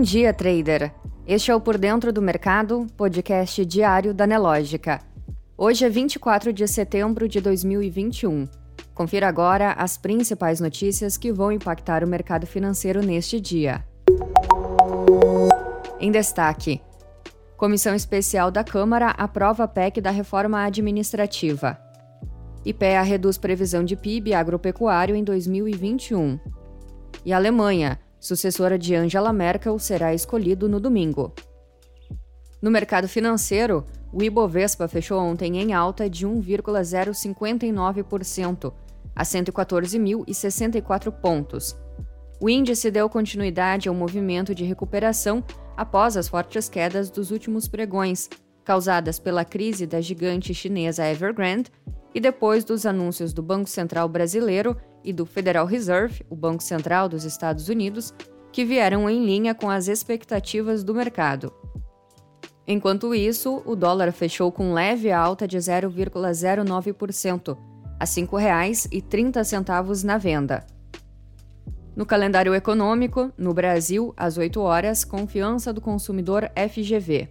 Bom dia, trader! Este é o Por Dentro do Mercado, podcast diário da Nelógica. Hoje é 24 de setembro de 2021. Confira agora as principais notícias que vão impactar o mercado financeiro neste dia. Em destaque: Comissão Especial da Câmara aprova a PEC da reforma administrativa. IPEA reduz previsão de PIB agropecuário em 2021. E Alemanha sucessora de Angela Merkel, será escolhido no domingo. No mercado financeiro, o Ibovespa fechou ontem em alta de 1,059%, a 114.064 pontos. O índice deu continuidade ao movimento de recuperação após as fortes quedas dos últimos pregões, causadas pela crise da gigante chinesa Evergrande e depois dos anúncios do Banco Central Brasileiro e do Federal Reserve, o Banco Central dos Estados Unidos, que vieram em linha com as expectativas do mercado. Enquanto isso, o dólar fechou com leve alta de 0,09%, a R$ 5,30 na venda. No calendário econômico, no Brasil, às 8 horas, confiança do consumidor FGV.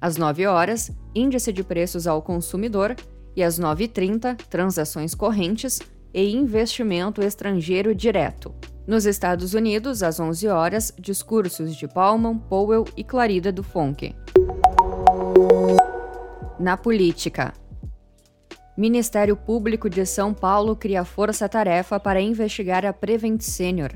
Às 9 horas, índice de preços ao consumidor e às 9h30, transações correntes e investimento estrangeiro direto. Nos Estados Unidos, às 11 horas, discursos de Palman, Powell e Clarida do Fonke. Na política. Ministério Público de São Paulo cria força-tarefa para investigar a Prevent Senior.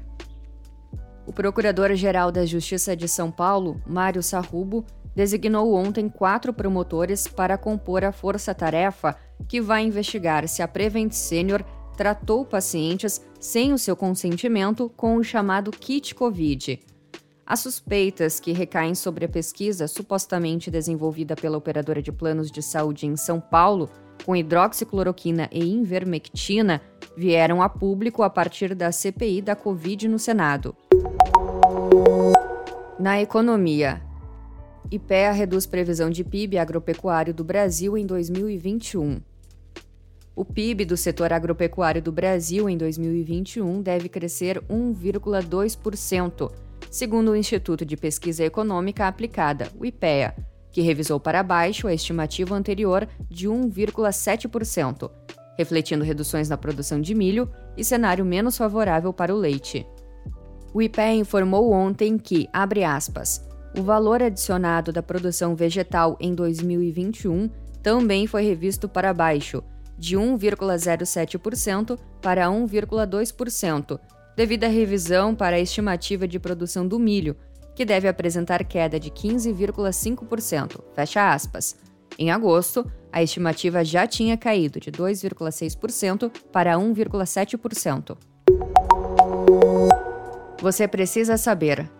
O Procurador-Geral da Justiça de São Paulo, Mário Sarrubo, designou ontem quatro promotores para compor a força-tarefa que vai investigar se a Prevent Senior tratou pacientes sem o seu consentimento com o chamado kit Covid. As suspeitas que recaem sobre a pesquisa supostamente desenvolvida pela operadora de planos de saúde em São Paulo, com hidroxicloroquina e invermectina, vieram a público a partir da CPI da Covid no Senado. Na economia, IPEA reduz previsão de PIB agropecuário do Brasil em 2021. O PIB do setor agropecuário do Brasil em 2021 deve crescer 1,2%, segundo o Instituto de Pesquisa Econômica Aplicada, o IPEA, que revisou para baixo a estimativa anterior de 1,7%, refletindo reduções na produção de milho e cenário menos favorável para o leite. O IPEA informou ontem que, abre aspas, o valor adicionado da produção vegetal em 2021 também foi revisto para baixo, de 1,07% para 1,2%, devido à revisão para a estimativa de produção do milho, que deve apresentar queda de 15,5%. Fecha aspas. Em agosto, a estimativa já tinha caído de 2,6% para 1,7%. Você precisa saber.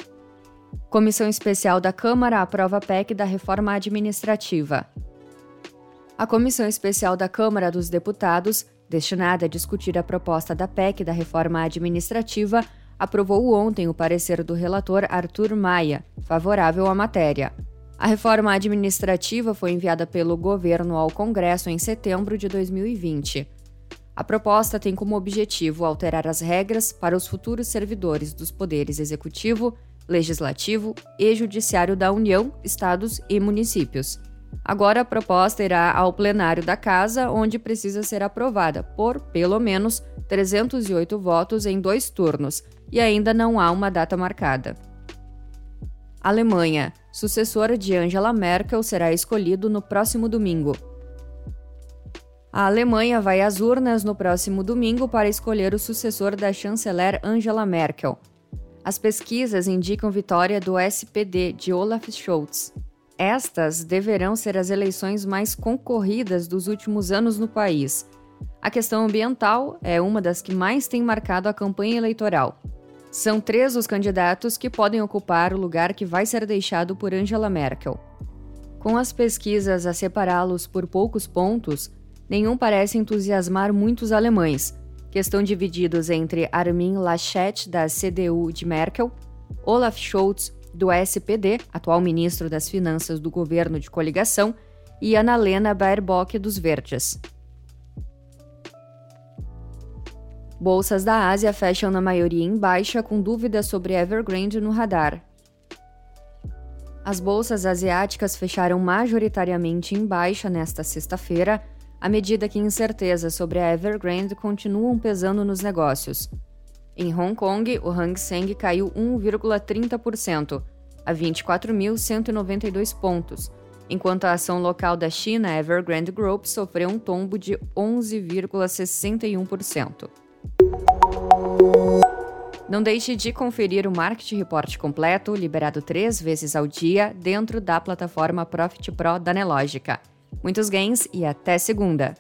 Comissão Especial da Câmara aprova a PEC da reforma administrativa. A Comissão Especial da Câmara dos Deputados, destinada a discutir a proposta da PEC da reforma administrativa, aprovou ontem o parecer do relator Arthur Maia, favorável à matéria. A reforma administrativa foi enviada pelo governo ao Congresso em setembro de 2020. A proposta tem como objetivo alterar as regras para os futuros servidores dos poderes executivo, legislativo e judiciário da União, estados e municípios. Agora a proposta irá ao plenário da Casa, onde precisa ser aprovada por, pelo menos, 308 votos em dois turnos, e ainda não há uma data marcada. Alemanha. Sucessora de Angela Merkel será escolhido no próximo domingo. A Alemanha vai às urnas no próximo domingo para escolher o sucessor da chanceler Angela Merkel. As pesquisas indicam vitória do SPD de Olaf Scholz. Estas deverão ser as eleições mais concorridas dos últimos anos no país. A questão ambiental é uma das que mais tem marcado a campanha eleitoral. São três os candidatos que podem ocupar o lugar que vai ser deixado por Angela Merkel. Com as pesquisas a separá-los por poucos pontos, nenhum parece entusiasmar muitos alemães, que estão divididos entre Armin Laschet, da CDU de Merkel, Olaf Scholz, do SPD, atual ministro das Finanças do governo de coligação, e Annalena Baerbock, dos Verdes. Bolsas da Ásia fecham na maioria em baixa, com dúvidas sobre Evergrande no radar. As bolsas asiáticas fecharam majoritariamente em baixa nesta sexta-feira, à medida que incertezas sobre a Evergrande continuam pesando nos negócios. Em Hong Kong, o Hang Seng caiu 1,30%, a 24.192 pontos, enquanto a ação local da China Evergrande Group sofreu um tombo de 11,61%. Não deixe de conferir o Market Report completo, liberado três vezes ao dia, dentro da plataforma Profit Pro da Nelogica. Muitos gains e até segunda!